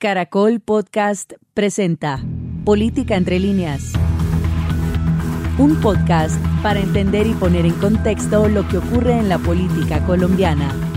Caracol Podcast presenta Política entre líneas. Un podcast para entender y poner en contexto lo que ocurre en la política colombiana.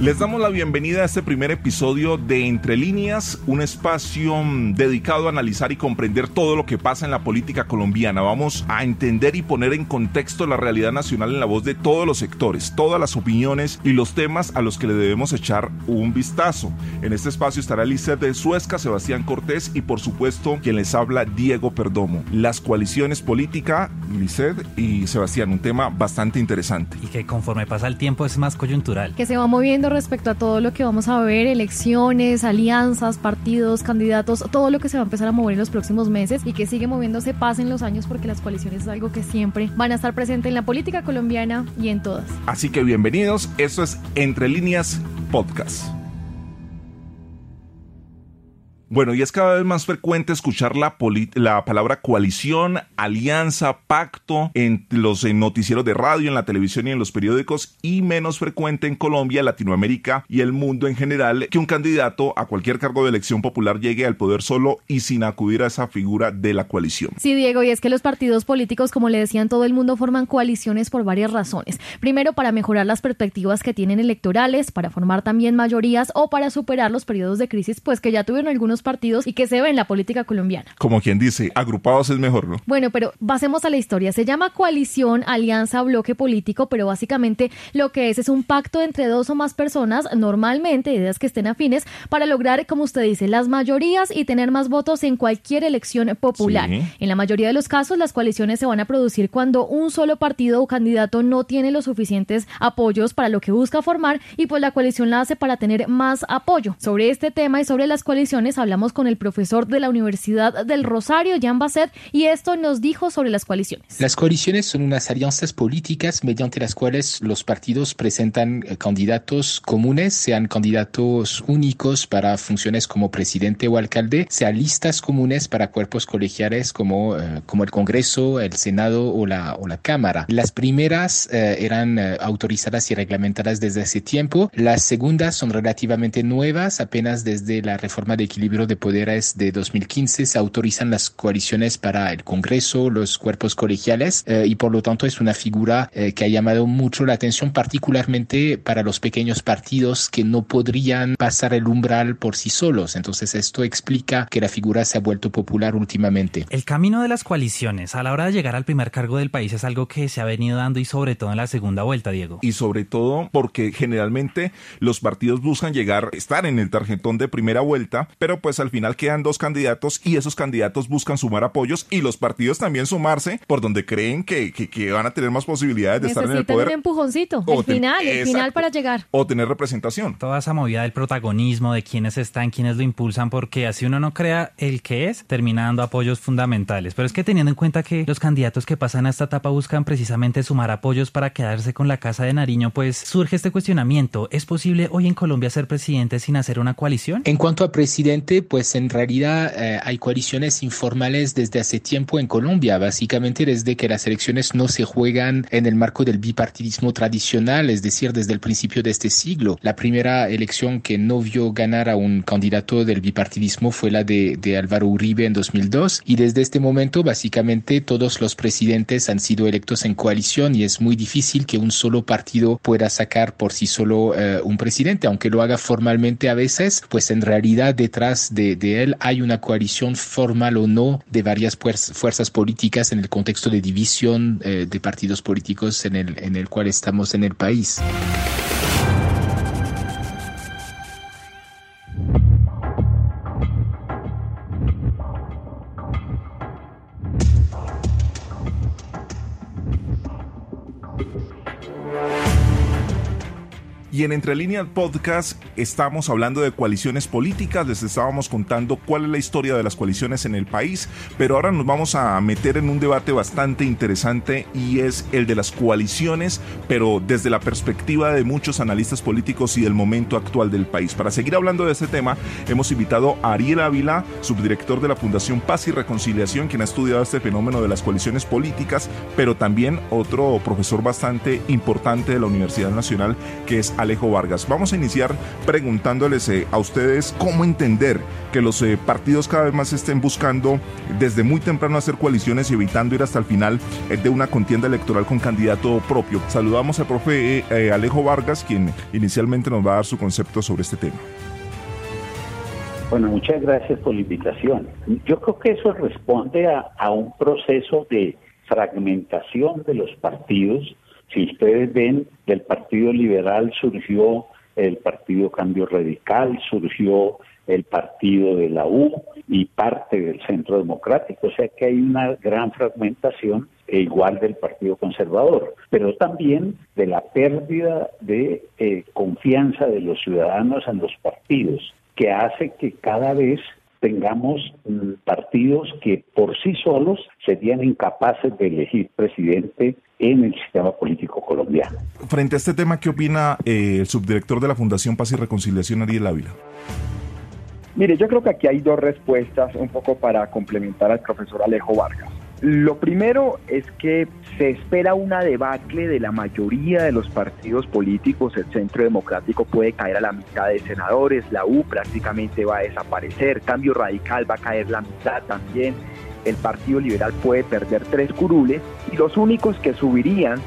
Les damos la bienvenida a este primer episodio de Entre líneas, un espacio mm, dedicado a analizar y comprender todo lo que pasa en la política colombiana. Vamos a entender y poner en contexto la realidad nacional en la voz de todos los sectores, todas las opiniones y los temas a los que le debemos echar un vistazo. En este espacio estará Lizeth de Suezca, Sebastián Cortés y por supuesto quien les habla Diego Perdomo. Las coaliciones políticas, Lizeth y Sebastián, un tema bastante interesante. Y que conforme pasa el tiempo es más coyuntural. Que se va moviendo respecto a todo lo que vamos a ver, elecciones, alianzas, partidos, candidatos, todo lo que se va a empezar a mover en los próximos meses y que sigue moviéndose, pasen los años porque las coaliciones es algo que siempre van a estar presentes en la política colombiana y en todas. Así que bienvenidos, esto es Entre líneas podcast. Bueno, y es cada vez más frecuente escuchar la, la palabra coalición, alianza, pacto en los noticieros de radio, en la televisión y en los periódicos, y menos frecuente en Colombia, Latinoamérica y el mundo en general que un candidato a cualquier cargo de elección popular llegue al poder solo y sin acudir a esa figura de la coalición. Sí, Diego, y es que los partidos políticos, como le decían todo el mundo, forman coaliciones por varias razones. Primero, para mejorar las perspectivas que tienen electorales, para formar también mayorías o para superar los periodos de crisis, pues que ya tuvieron algunos partidos y que se ve en la política colombiana. Como quien dice, agrupados es mejor, ¿no? Bueno, pero pasemos a la historia. Se llama coalición, alianza, bloque político, pero básicamente lo que es es un pacto entre dos o más personas, normalmente ideas que estén afines, para lograr, como usted dice, las mayorías y tener más votos en cualquier elección popular. En la mayoría de los casos, las coaliciones se van a producir cuando un solo partido o candidato no tiene los suficientes apoyos para lo que busca formar y pues la coalición la hace para tener más apoyo. Sobre este tema y sobre las coaliciones hablamos con el profesor de la Universidad del Rosario, Jan Basset, y esto nos dijo sobre las coaliciones. Las coaliciones son unas alianzas políticas mediante las cuales los partidos presentan eh, candidatos comunes, sean candidatos únicos para funciones como presidente o alcalde, sean listas comunes para cuerpos colegiales como, eh, como el Congreso, el Senado o la, o la Cámara. Las primeras eh, eran autorizadas y reglamentadas desde hace tiempo, las segundas son relativamente nuevas, apenas desde la reforma de equilibrio de poderes de 2015 se autorizan las coaliciones para el Congreso, los cuerpos colegiales eh, y por lo tanto es una figura eh, que ha llamado mucho la atención particularmente para los pequeños partidos que no podrían pasar el umbral por sí solos. Entonces esto explica que la figura se ha vuelto popular últimamente. El camino de las coaliciones a la hora de llegar al primer cargo del país es algo que se ha venido dando y sobre todo en la segunda vuelta, Diego. Y sobre todo porque generalmente los partidos buscan llegar, estar en el tarjetón de primera vuelta, pero pues pues al final quedan dos candidatos y esos candidatos buscan sumar apoyos y los partidos también sumarse por donde creen que, que, van a tener más posibilidades de estar en el poder. un empujoncito, el final, el final para llegar. O tener representación. Toda esa movida del protagonismo, de quiénes están, quiénes lo impulsan, porque así uno no crea el que es, terminando apoyos fundamentales. Pero es que teniendo en cuenta que los candidatos que pasan a esta etapa buscan precisamente sumar apoyos para quedarse con la Casa de Nariño, pues surge este cuestionamiento. ¿Es posible hoy en Colombia ser presidente sin hacer una coalición? En cuanto a presidente, pues en realidad eh, hay coaliciones informales desde hace tiempo en Colombia, básicamente desde que las elecciones no se juegan en el marco del bipartidismo tradicional, es decir, desde el principio de este siglo. La primera elección que no vio ganar a un candidato del bipartidismo fue la de, de Álvaro Uribe en 2002 y desde este momento básicamente todos los presidentes han sido electos en coalición y es muy difícil que un solo partido pueda sacar por sí solo eh, un presidente, aunque lo haga formalmente a veces, pues en realidad detrás de, él hay una coalición formal o no de varias fuerzas políticas en el contexto de división eh, de partidos políticos en el, en el cual estamos en el país. Y en Entre Líneas Podcast estamos hablando de coaliciones políticas, les estábamos contando cuál es la historia de las coaliciones en el país, pero ahora nos vamos a meter en un debate bastante interesante y es el de las coaliciones, pero desde la perspectiva de muchos analistas políticos y del momento actual del país. Para seguir hablando de este tema, hemos invitado a Ariel Ávila, subdirector de la Fundación Paz y Reconciliación, quien ha estudiado este fenómeno de las coaliciones políticas, pero también otro profesor bastante importante de la Universidad Nacional, que es Alejo Vargas. Vamos a iniciar preguntándoles eh, a ustedes cómo entender que los eh, partidos cada vez más estén buscando desde muy temprano hacer coaliciones y evitando ir hasta el final de una contienda electoral con candidato propio. Saludamos al profe Alejo Vargas, quien inicialmente nos va a dar su concepto sobre este tema. Bueno, muchas gracias por la invitación. Yo creo que eso responde a, un proceso de fragmentación de los partidos. Si ustedes ven, del Partido Liberal surgió el Partido Cambio Radical, surgió el partido de la U y parte del Centro Democrático. O sea que hay una gran fragmentación e igual del Partido Conservador, pero también de la pérdida de eh, confianza de los ciudadanos en los partidos que hace que cada vez tengamos mm, partidos que por sí solos serían incapaces de elegir presidente en el sistema político colombiano. Frente a este tema, ¿qué opina eh, el subdirector de la Fundación Paz y Reconciliación, Ariel Ávila? Mire, yo creo que aquí hay dos respuestas un poco para complementar al profesor Alejo Vargas. Lo primero es que se espera una debacle de la mayoría de los partidos políticos. El Centro Democrático puede caer a la mitad de senadores, la U prácticamente va a desaparecer, Cambio Radical va a caer la mitad también, el Partido Liberal puede perder tres curules y los únicos que subirían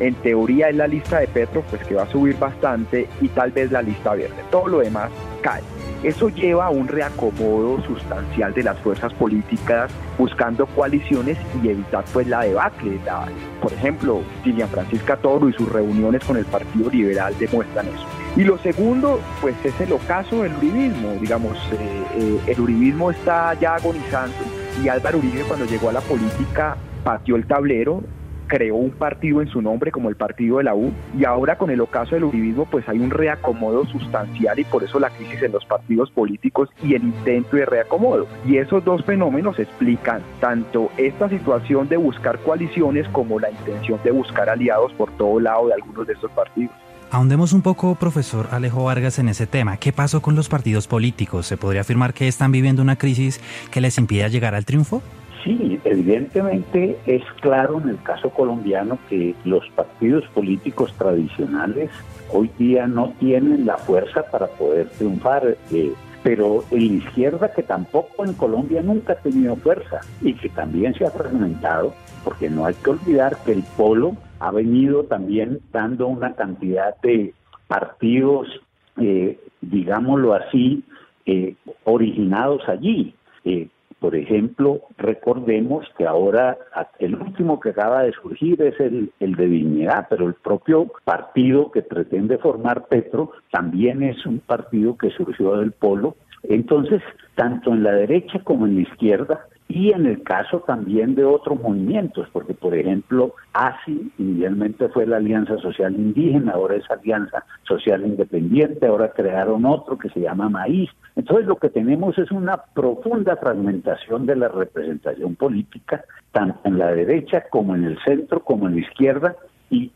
en teoría es la lista de Petro, pues que va a subir bastante y tal vez la lista verde. Todo lo demás cae. Eso lleva a un reacomodo sustancial de las fuerzas políticas buscando coaliciones y evitar pues la debacle. por ejemplo, Dilian Francisca Toro y sus reuniones con el Partido Liberal demuestran eso. Y lo segundo, pues es el ocaso del uribismo. Digamos, eh, eh, el uribismo está ya agonizando y Álvaro Uribe cuando llegó a la política pateó el tablero, creó un partido en su nombre como el partido de la U y ahora con el ocaso del uribismo pues hay un reacomodo sustancial y por eso la crisis en los partidos políticos y el intento de reacomodo. Y esos dos fenómenos explican tanto esta situación de buscar coaliciones como la intención de buscar aliados por todo lado de algunos de estos partidos. Ahondemos un poco, profesor Alejo Vargas, en ese tema. ¿Qué pasó con los partidos políticos? ¿Se podría afirmar que están viviendo una crisis que les impide llegar al triunfo? Sí, evidentemente es claro en el caso colombiano que los partidos políticos tradicionales hoy día no tienen la fuerza para poder triunfar. Eh, pero la izquierda que tampoco en Colombia nunca ha tenido fuerza y que también se ha fragmentado, porque no hay que olvidar que el polo ha venido también dando una cantidad de partidos, eh, digámoslo así, eh, originados allí. Eh, por ejemplo, recordemos que ahora el último que acaba de surgir es el, el, de Dignidad, pero el propio partido que pretende formar Petro también es un partido que surgió del polo. Entonces, tanto en la derecha como en la izquierda, y en el caso también de otros movimientos, porque por ejemplo, ASI inicialmente fue la Alianza Social Indígena, ahora es Alianza Social Independiente, ahora crearon otro que se llama Maíz. Entonces lo que tenemos es una profunda fragmentación de la representación política, tanto en la derecha como en el centro, como en la izquierda, y,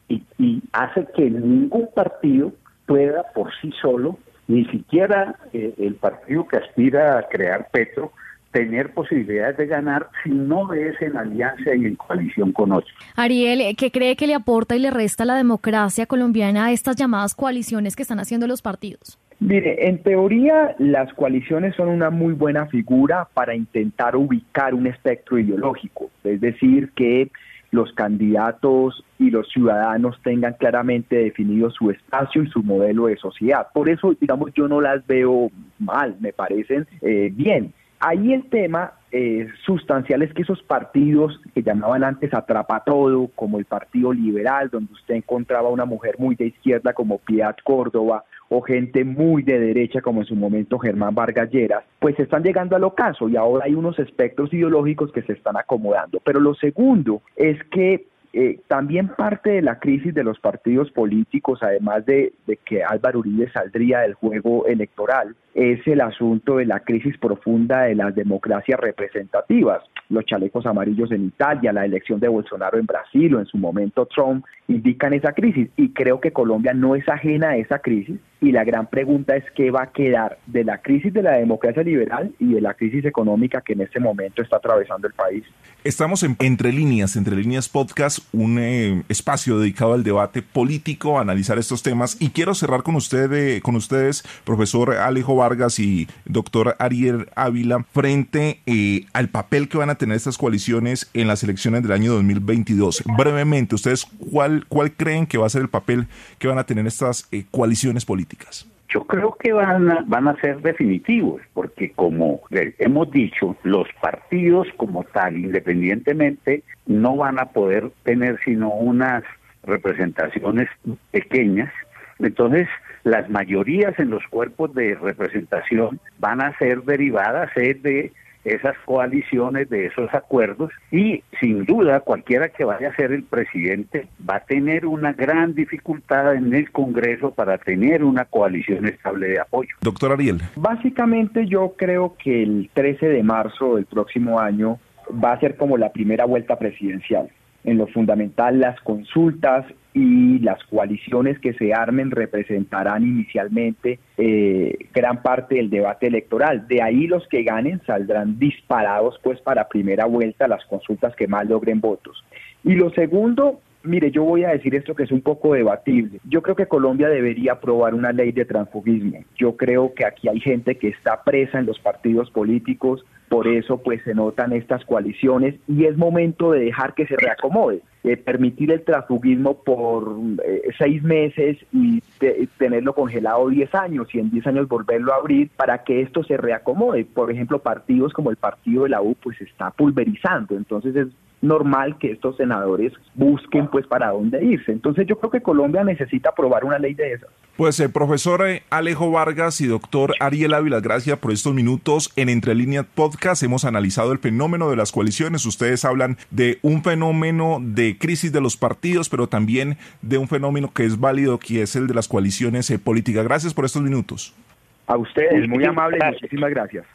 hace que ningún partido pueda por sí solo, ni siquiera eh, el partido que aspira a crear Petro, tener posibilidades de ganar si no ves en alianza y en coalición con otros. Ariel, ¿qué cree que le aporta y le resta la democracia colombiana a estas llamadas coaliciones que están haciendo los partidos? Mire, en teoría las coaliciones son una muy buena figura para intentar ubicar un espectro ideológico, es decir, que los candidatos y los ciudadanos tengan claramente definido su espacio y su modelo de sociedad. Por eso, digamos, yo no las veo mal, me parecen eh, bien. Ahí el tema eh, sustancial es que esos partidos que llamaban antes atrapa todo, como el Partido Liberal, donde usted encontraba una mujer muy de izquierda como Piedad Córdoba, o gente muy de derecha como en su momento Germán Vargas Lleras, pues están llegando al ocaso y ahora hay unos espectros ideológicos que se están acomodando. Pero lo segundo es que eh, también parte de la crisis de los partidos políticos, además de, que Álvaro Uribe saldría del juego electoral, es el asunto de la crisis profunda de las democracias representativas. Los chalecos amarillos en Italia, la elección de Bolsonaro en Brasil o en su momento Trump indican esa crisis y creo que Colombia no es ajena a esa crisis y la gran pregunta es qué va a quedar de la crisis de la democracia liberal y de la crisis económica que en este momento está atravesando el país. Estamos en Entre Líneas, Entre Líneas Podcast, un eh, espacio dedicado al debate político, a analizar estos temas y quiero cerrar con usted, eh, con ustedes, profesor Alejo Vargas y doctor Ariel Ávila, frente eh, al papel que van a tener estas coaliciones en las elecciones del año 2022. Brevemente, ustedes cuál cuál creen que va a ser el papel que van a tener estas coaliciones políticas? Yo creo que van a, van a ser definitivos, porque como hemos dicho, los partidos como tal, independientemente, no van a poder tener sino unas representaciones pequeñas. Entonces, las mayorías en los cuerpos de representación van a ser derivadas de esas coaliciones, de esos acuerdos y sin duda cualquiera que vaya a ser el presidente va a tener una gran dificultad en el Congreso para tener una coalición estable de apoyo. Doctor Ariel. Básicamente yo creo que el 13 de marzo del próximo año va a ser como la primera vuelta presidencial en lo fundamental las consultas y las coaliciones que se armen representarán inicialmente eh, gran parte del debate electoral. De ahí los que ganen saldrán disparados pues para primera vuelta las consultas que más logren votos. Y lo segundo, mire, yo voy a decir esto que es un poco debatible. Yo creo que Colombia debería aprobar una ley de transfugismo. Yo creo que aquí hay gente que está presa en los partidos políticos por eso pues se notan estas coaliciones y es momento de dejar que se reacomode, de permitir el transfugismo por eh, seis meses y tenerlo congelado diez años y en diez años volverlo a abrir para que esto se reacomode. Por ejemplo, partidos como el partido de la U pues se está pulverizando, entonces es normal que estos senadores busquen pues para dónde irse. Entonces yo creo que Colombia necesita aprobar una ley de esas. Pues el profesor eh, Alejo Vargas y doctor Ariel Ávila, gracias por estos minutos en Entre Líneas Podcast. Hemos analizado el fenómeno de las coaliciones. Ustedes hablan de un fenómeno de crisis de los partidos, pero también de un fenómeno que es válido, que es el de las coaliciones eh, políticas. Gracias por estos minutos. A ustedes, muy amable muchísimas gracias.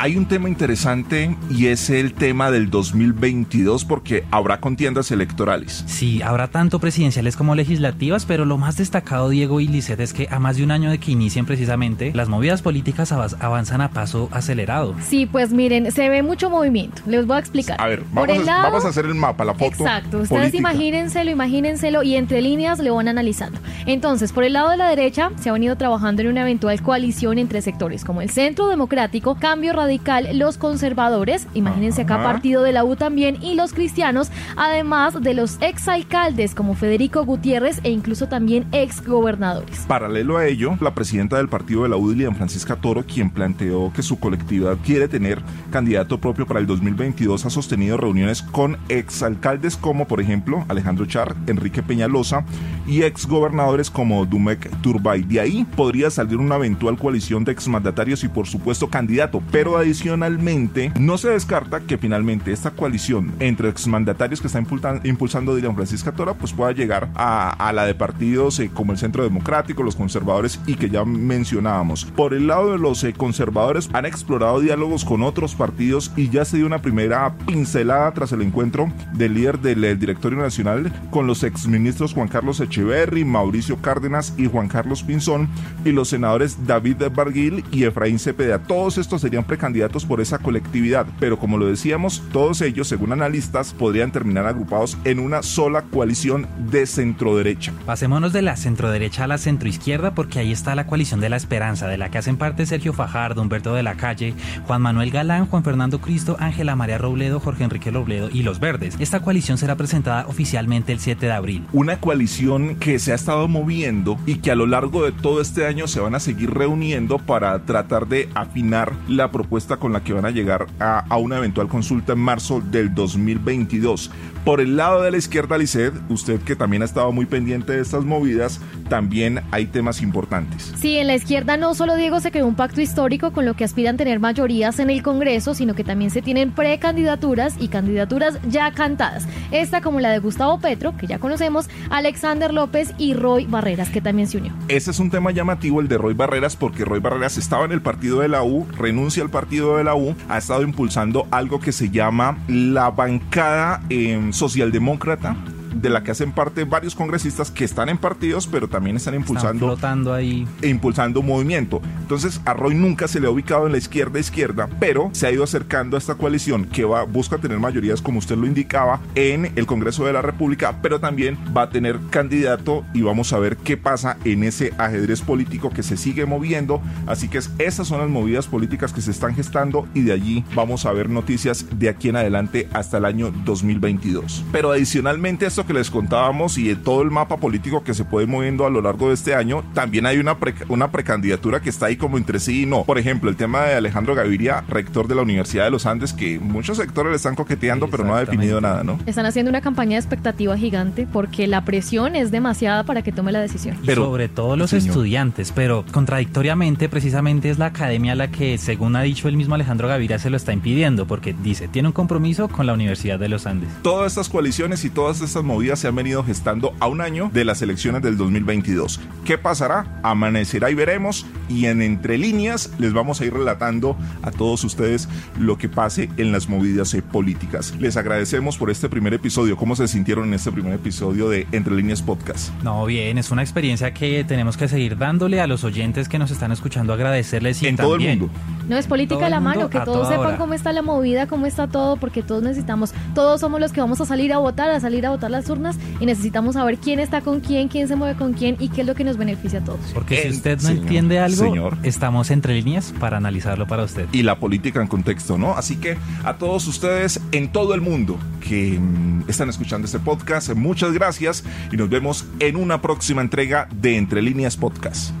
Hay un tema interesante y es el tema del 2022 porque habrá contiendas electorales. Sí, habrá tanto presidenciales como legislativas, pero lo más destacado, Diego y Lisset, es que a más de un año de que inicien precisamente, las movidas políticas avanzan a paso acelerado. Sí, pues miren, se ve mucho movimiento. Les voy a explicar. A ver, vamos, a, vamos a, hacer el mapa, la foto. Exacto, ustedes imagínenselo, imagínenselo y entre líneas lo van analizando. Entonces, por el lado de la derecha, se ha venido trabajando en una eventual coalición entre sectores como el Centro Democrático, Cambio Radical, los conservadores, imagínense acá partido de la U también, y los cristianos, además de los exalcaldes como Federico Gutiérrez e incluso también exgobernadores. Paralelo a ello, la presidenta del partido de la U, Lilian Francisca Toro, quien planteó que su colectividad quiere tener candidato propio para el 2022, ha sostenido reuniones con exalcaldes como, por ejemplo, Alejandro Char, Enrique Peñalosa y exgobernadores como Dumek Turbay. De ahí podría salir una eventual coalición de exmandatarios y, por supuesto, candidato, pero adicionalmente, no se descarta que finalmente esta coalición entre exmandatarios que está impulsando Dylan Francisca Tora pues pueda llegar a, la de partidos eh, como el Centro Democrático, los conservadores y que ya mencionábamos. Por el lado de los eh, conservadores han explorado diálogos con otros partidos y ya se dio una primera pincelada tras el encuentro del líder del, directorio nacional con los exministros Juan Carlos Echeverry, Mauricio Cárdenas y Juan Carlos Pinzón y los senadores David Barguil y Efraín Cepeda. Todos estos serían precandidatos candidatos por esa colectividad, pero como lo decíamos, todos ellos, según analistas, podrían terminar agrupados en una sola coalición de centroderecha. Pasémonos de la centroderecha a la centroizquierda porque ahí está la coalición de la esperanza, de la que hacen parte Sergio Fajardo, Humberto de la Calle, Juan Manuel Galán, Juan Fernando Cristo, Ángela María Robledo, Jorge Enrique Robledo y Los Verdes. Esta coalición será presentada oficialmente el 7 de abril. Una coalición que se ha estado moviendo y que a lo largo de todo este año se van a seguir reuniendo para tratar de afinar la propuesta con la que van a llegar a, una eventual consulta en marzo del 2022. Por el lado de la izquierda, Lisset, usted que también ha estado muy pendiente de estas movidas, también hay temas importantes. Sí, en la izquierda no solo Diego se creó un pacto histórico con lo que aspiran tener mayorías en el Congreso, sino que también se tienen precandidaturas y candidaturas ya cantadas. Esta como la de Gustavo Petro, que ya conocemos, Alexander López y Roy Barreras, que también se unió. Ese es un tema llamativo, el de Roy Barreras, porque Roy Barreras estaba en el partido de la U, renuncia al partido partido de la U, ha estado impulsando algo que se llama la bancada eh, socialdemócrata de la que hacen parte varios congresistas que están en partidos, pero también están impulsando. flotando ahí. E impulsando movimiento. Entonces, a Roy nunca se le ha ubicado en la izquierda izquierda, pero se ha ido acercando a esta coalición que va, busca tener mayorías, como usted lo indicaba, en el Congreso de la República, pero también va a tener candidato y vamos a ver qué pasa en ese ajedrez político que se sigue moviendo. Así que esas son las movidas políticas que se están gestando y de allí vamos a ver noticias de aquí en adelante hasta el año 2022. Pero adicionalmente a esto que les contábamos y de todo el mapa político que se puede moviendo a lo largo de este año, también hay una, una precandidatura que está ahí como entre sí y no. Por ejemplo, el tema de Alejandro Gaviria, rector de la Universidad de los Andes, que muchos sectores le están coqueteando, pero no ha definido nada, ¿no? Están haciendo una campaña de expectativa gigante porque la presión es demasiada para que tome la decisión. Pero, sobre todo los estudiantes, pero contradictoriamente, precisamente es la academia la que, según ha dicho el mismo Alejandro Gaviria, se lo está impidiendo, porque dice, tiene un compromiso con la Universidad de los Andes. Todas estas coaliciones y todas estas se han venido gestando a un año de las elecciones del 2022. ¿Qué pasará? Amanecerá y veremos. Y en entre líneas les vamos a ir relatando a todos ustedes lo que pase en las movidas políticas. Les agradecemos por este primer episodio. ¿Cómo se sintieron en este primer episodio de Entre líneas podcast? No, bien, es una experiencia que tenemos que seguir dándole a los oyentes que nos están escuchando, agradecerles y en todo el mundo. No es política a la mano, que todos sepan cómo está la movida, cómo está todo, porque todos necesitamos, todos somos los que vamos a salir a votar, a salir a votar las urnas y necesitamos saber quién está con quién, quién se mueve con quién y qué es lo que nos beneficia a todos. Porque si usted no entiende algo, estamos entre líneas para analizarlo para usted. Y la política en contexto, ¿no? Así que a todos ustedes en todo el mundo que mm, están escuchando este podcast, muchas gracias y nos vemos en una próxima entrega de Entre líneas podcast.